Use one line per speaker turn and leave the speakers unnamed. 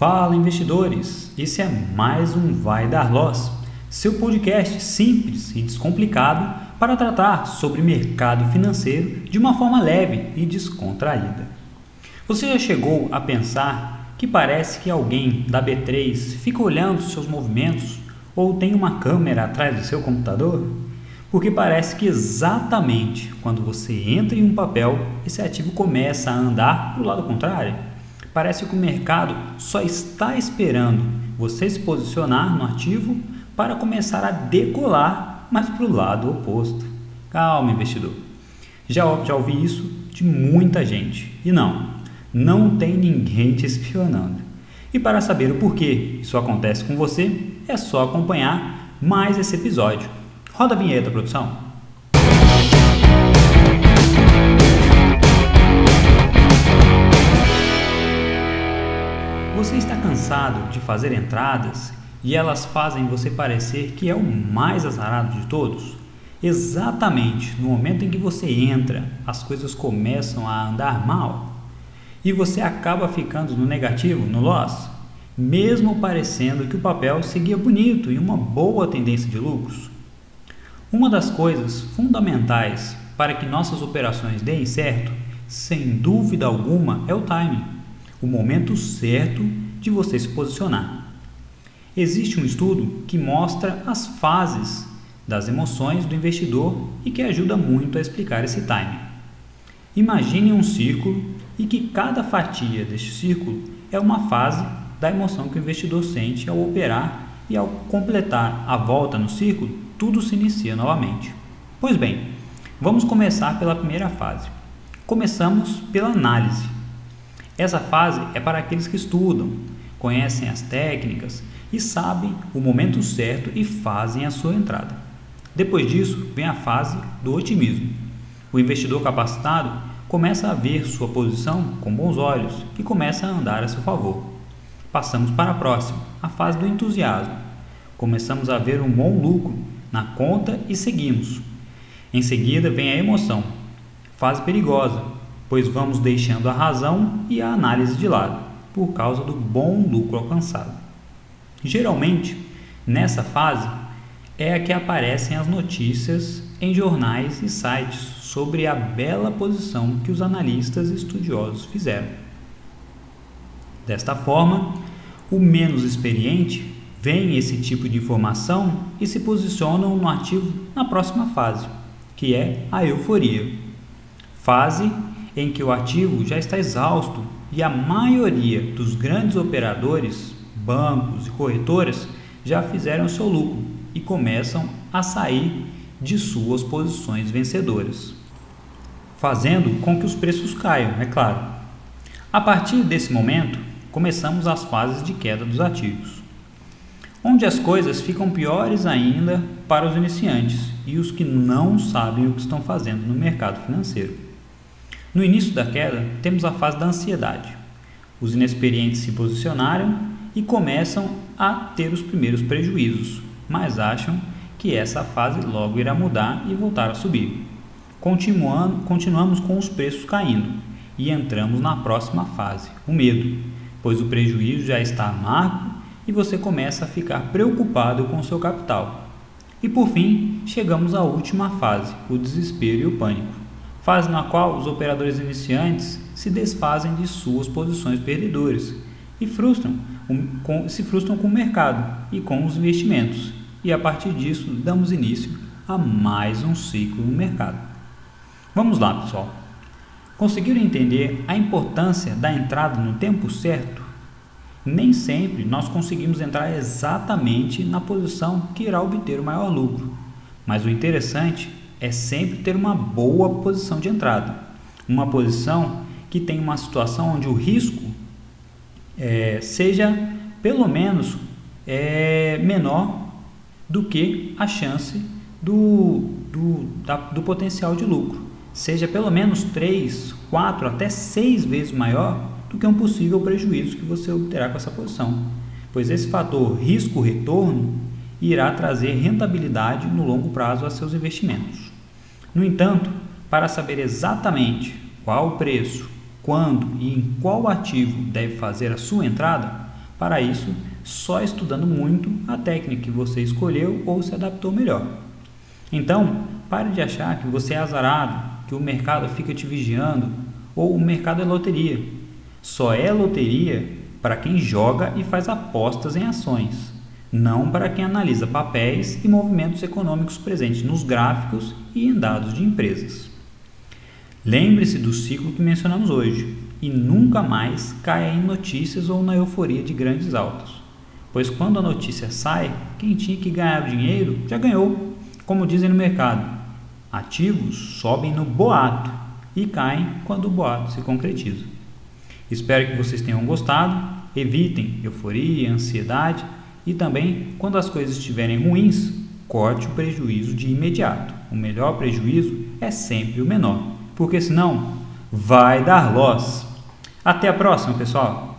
Fala investidores, esse é mais um Vai Dar Loss, seu podcast simples e descomplicado para tratar sobre mercado financeiro de uma forma leve e descontraída. Você já chegou a pensar que parece que alguém da B3 fica olhando seus movimentos ou tem uma câmera atrás do seu computador? Porque parece que exatamente quando você entra em um papel, esse ativo começa a andar para o lado contrário. Parece que o mercado só está esperando você se posicionar no ativo para começar a decolar, mas para o lado oposto. Calma, investidor. Já, já ouvi isso de muita gente. E não, não tem ninguém te espionando. E para saber o porquê isso acontece com você, é só acompanhar mais esse episódio. Roda a vinheta, produção. Você está cansado de fazer entradas e elas fazem você parecer que é o mais azarado de todos? Exatamente no momento em que você entra, as coisas começam a andar mal e você acaba ficando no negativo, no loss, mesmo parecendo que o papel seguia bonito e uma boa tendência de lucros. Uma das coisas fundamentais para que nossas operações deem certo, sem dúvida alguma, é o timing o momento certo de você se posicionar. Existe um estudo que mostra as fases das emoções do investidor e que ajuda muito a explicar esse timing. Imagine um círculo e que cada fatia deste círculo é uma fase da emoção que o investidor sente ao operar e ao completar a volta no círculo, tudo se inicia novamente. Pois bem, vamos começar pela primeira fase. Começamos pela análise. Essa fase é para aqueles que estudam, conhecem as técnicas e sabem o momento certo e fazem a sua entrada. Depois disso, vem a fase do otimismo. O investidor capacitado começa a ver sua posição com bons olhos e começa a andar a seu favor. Passamos para a próxima, a fase do entusiasmo. Começamos a ver um bom lucro na conta e seguimos. Em seguida vem a emoção, fase perigosa, pois vamos deixando a razão e a análise de lado, por causa do bom lucro alcançado. Geralmente, nessa fase, é a que aparecem as notícias em jornais e sites sobre a bela posição que os analistas estudiosos fizeram. Desta forma, o menos experiente vê esse tipo de informação e se posicionam no ativo na próxima fase, que é a euforia. Fase em que o ativo já está exausto e a maioria dos grandes operadores, bancos e corretoras já fizeram seu lucro e começam a sair de suas posições vencedoras, fazendo com que os preços caiam, é claro. A partir desse momento, começamos as fases de queda dos ativos, onde as coisas ficam piores ainda para os iniciantes e os que não sabem o que estão fazendo no mercado financeiro. No início da queda, temos a fase da ansiedade. Os inexperientes se posicionaram e começam a ter os primeiros prejuízos, mas acham que essa fase logo irá mudar e voltar a subir. Continuando, continuamos com os preços caindo e entramos na próxima fase, o medo, pois o prejuízo já está amargo e você começa a ficar preocupado com seu capital. E por fim, chegamos à última fase, o desespero e o pânico fase na qual os operadores iniciantes se desfazem de suas posições perdedoras e frustram, com, se frustram com o mercado e com os investimentos, e a partir disso damos início a mais um ciclo no mercado. Vamos lá, pessoal. Conseguiram entender a importância da entrada no tempo certo? Nem sempre nós conseguimos entrar exatamente na posição que irá obter o maior lucro, mas o interessante é sempre ter uma boa posição de entrada. Uma posição que tem uma situação onde o risco é, seja pelo menos é, menor do que a chance do, do, da, do potencial de lucro. Seja pelo menos 3, 4, até 6 vezes maior do que um possível prejuízo que você obterá com essa posição. Pois esse fator risco-retorno irá trazer rentabilidade no longo prazo a seus investimentos. No entanto, para saber exatamente qual o preço, quando e em qual ativo deve fazer a sua entrada, Para isso, só estudando muito a técnica que você escolheu ou se adaptou melhor. Então, pare de achar que você é azarado, que o mercado fica te vigiando ou o mercado é loteria. Só é loteria para quem joga e faz apostas em ações, não para quem analisa papéis e movimentos econômicos presentes nos gráficos e em dados de empresas. Lembre-se do ciclo que mencionamos hoje e nunca mais caia em notícias ou na euforia de grandes altos, pois quando a notícia sai, quem tinha que ganhar dinheiro já ganhou. Como dizem no mercado, ativos sobem no boato e caem quando o boato se concretiza. Espero que vocês tenham gostado. Evitem euforia, ansiedade e também, quando as coisas estiverem ruins, corte o prejuízo de imediato. O melhor prejuízo é sempre o menor, porque senão vai dar loss. Até a próxima, pessoal!